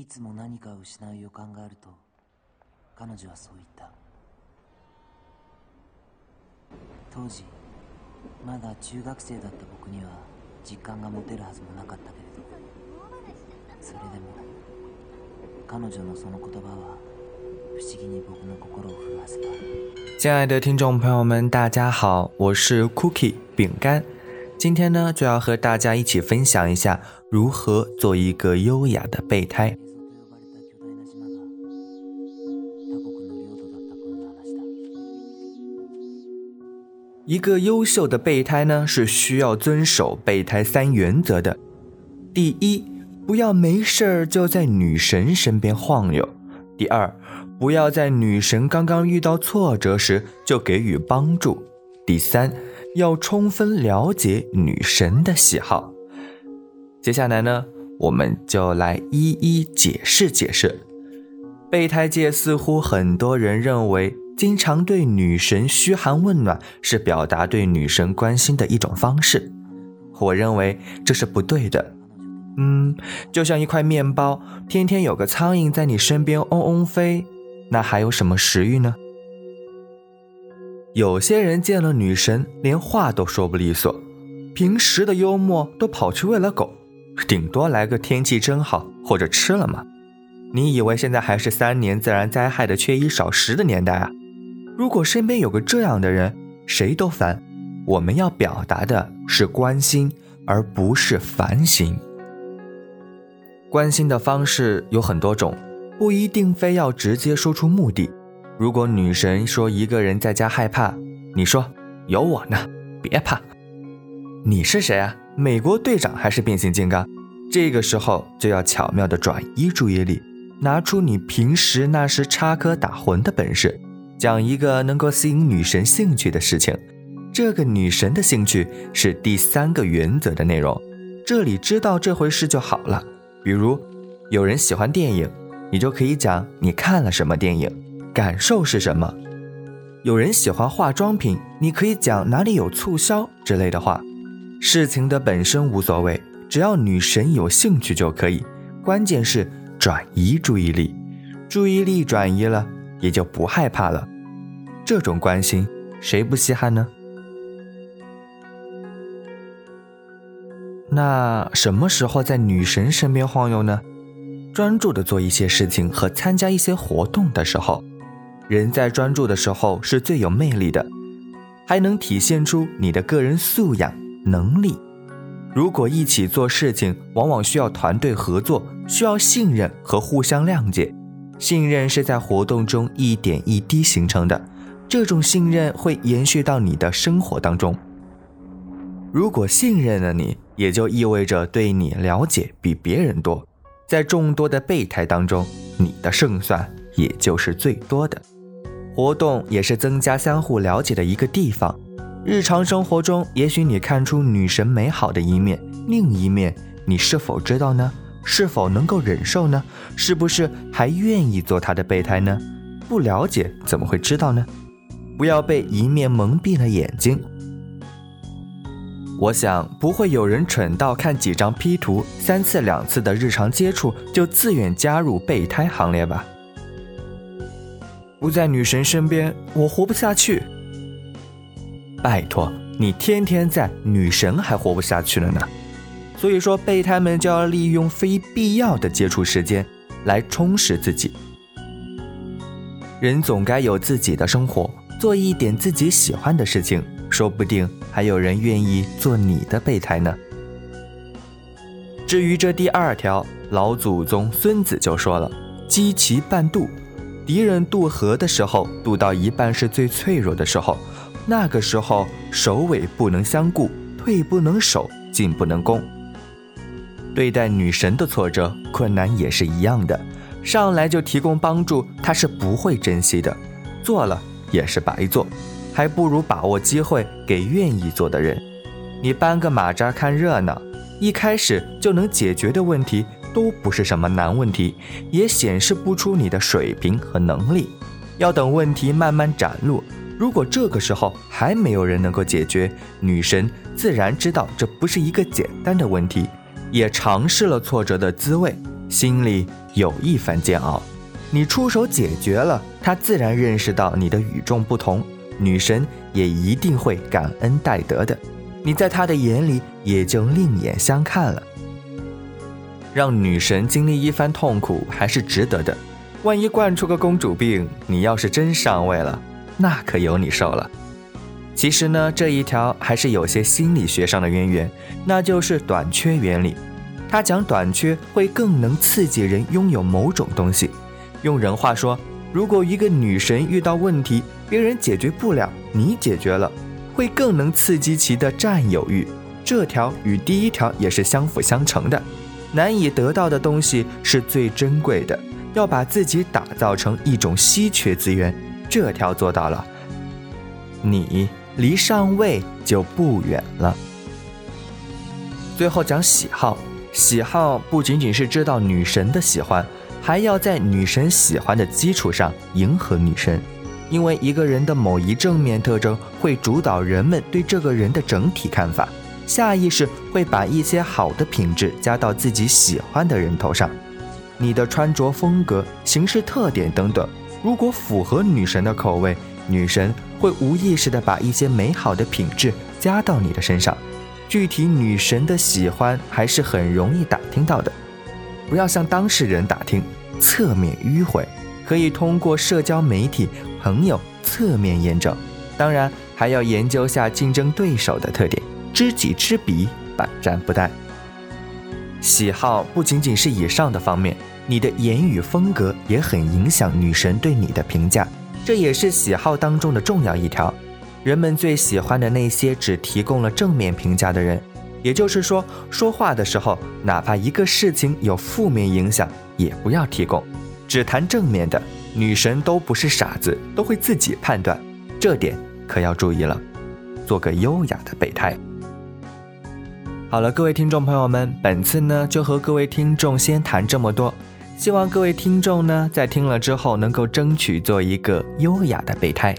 いつも何かを失う予感があると彼女はそう言った当時まだ中学生だった僕には実感が持てるはずもなかったけれどそれでも彼女のその言葉は不思議に僕の心を震わせた亲爱的听众朋友们，大家好，我是 Cookie 饼干。今天呢，就要和大家一起分享一下如何做一个优雅的备胎。一个优秀的备胎呢，是需要遵守备胎三原则的。第一，不要没事儿就在女神身边晃悠；第二，不要在女神刚刚遇到挫折时就给予帮助；第三。要充分了解女神的喜好。接下来呢，我们就来一一解释解释。备胎界似乎很多人认为，经常对女神嘘寒问暖是表达对女神关心的一种方式。我认为这是不对的。嗯，就像一块面包，天天有个苍蝇在你身边嗡嗡飞，那还有什么食欲呢？有些人见了女神，连话都说不利索，平时的幽默都跑去喂了狗，顶多来个天气真好或者吃了吗？你以为现在还是三年自然灾害的缺衣少食的年代啊？如果身边有个这样的人，谁都烦。我们要表达的是关心，而不是烦心。关心的方式有很多种，不一定非要直接说出目的。如果女神说一个人在家害怕，你说有我呢，别怕。你是谁啊？美国队长还是变形金刚？这个时候就要巧妙的转移注意力，拿出你平时那时插科打诨的本事，讲一个能够吸引女神兴趣的事情。这个女神的兴趣是第三个原则的内容，这里知道这回事就好了。比如有人喜欢电影，你就可以讲你看了什么电影。感受是什么？有人喜欢化妆品，你可以讲哪里有促销之类的话。事情的本身无所谓，只要女神有兴趣就可以。关键是转移注意力，注意力转移了，也就不害怕了。这种关心，谁不稀罕呢？那什么时候在女神身边晃悠呢？专注的做一些事情和参加一些活动的时候。人在专注的时候是最有魅力的，还能体现出你的个人素养能力。如果一起做事情，往往需要团队合作，需要信任和互相谅解。信任是在活动中一点一滴形成的，这种信任会延续到你的生活当中。如果信任了你，也就意味着对你了解比别人多，在众多的备胎当中，你的胜算也就是最多的。活动也是增加相互了解的一个地方。日常生活中，也许你看出女神美好的一面，另一面你是否知道呢？是否能够忍受呢？是不是还愿意做她的备胎呢？不了解怎么会知道呢？不要被一面蒙蔽了眼睛。我想不会有人蠢到看几张 P 图、三次两次的日常接触就自愿加入备胎行列吧。不在女神身边，我活不下去。拜托，你天天在，女神还活不下去了呢。所以说，备胎们就要利用非必要的接触时间来充实自己。人总该有自己的生活，做一点自己喜欢的事情，说不定还有人愿意做你的备胎呢。至于这第二条，老祖宗孙子就说了：“积其半渡。”敌人渡河的时候，渡到一半是最脆弱的时候，那个时候首尾不能相顾，退不能守，进不能攻。对待女神的挫折、困难也是一样的，上来就提供帮助，她是不会珍惜的，做了也是白做，还不如把握机会给愿意做的人。你搬个马扎看热闹，一开始就能解决的问题。都不是什么难问题，也显示不出你的水平和能力。要等问题慢慢展露，如果这个时候还没有人能够解决，女神自然知道这不是一个简单的问题，也尝试了挫折的滋味，心里有一番煎熬。你出手解决了，他自然认识到你的与众不同，女神也一定会感恩戴德的。你在他的眼里也就另眼相看了。让女神经历一番痛苦还是值得的。万一惯出个公主病，你要是真上位了，那可有你受了。其实呢，这一条还是有些心理学上的渊源，那就是短缺原理。它讲短缺会更能刺激人拥有某种东西。用人话说，如果一个女神遇到问题，别人解决不了，你解决了，会更能刺激其的占有欲。这条与第一条也是相辅相成的。难以得到的东西是最珍贵的，要把自己打造成一种稀缺资源。这条做到了，你离上位就不远了。最后讲喜好，喜好不仅仅是知道女神的喜欢，还要在女神喜欢的基础上迎合女神，因为一个人的某一正面特征会主导人们对这个人的整体看法。下意识会把一些好的品质加到自己喜欢的人头上，你的穿着风格、行事特点等等，如果符合女神的口味，女神会无意识地把一些美好的品质加到你的身上。具体女神的喜欢还是很容易打听到的，不要向当事人打听，侧面迂回，可以通过社交媒体、朋友侧面验证。当然，还要研究下竞争对手的特点。知己知彼，百战不殆。喜好不仅仅是以上的方面，你的言语风格也很影响女神对你的评价，这也是喜好当中的重要一条。人们最喜欢的那些只提供了正面评价的人，也就是说，说话的时候，哪怕一个事情有负面影响，也不要提供，只谈正面的。女神都不是傻子，都会自己判断，这点可要注意了。做个优雅的备胎。好了，各位听众朋友们，本次呢就和各位听众先谈这么多，希望各位听众呢在听了之后能够争取做一个优雅的备胎。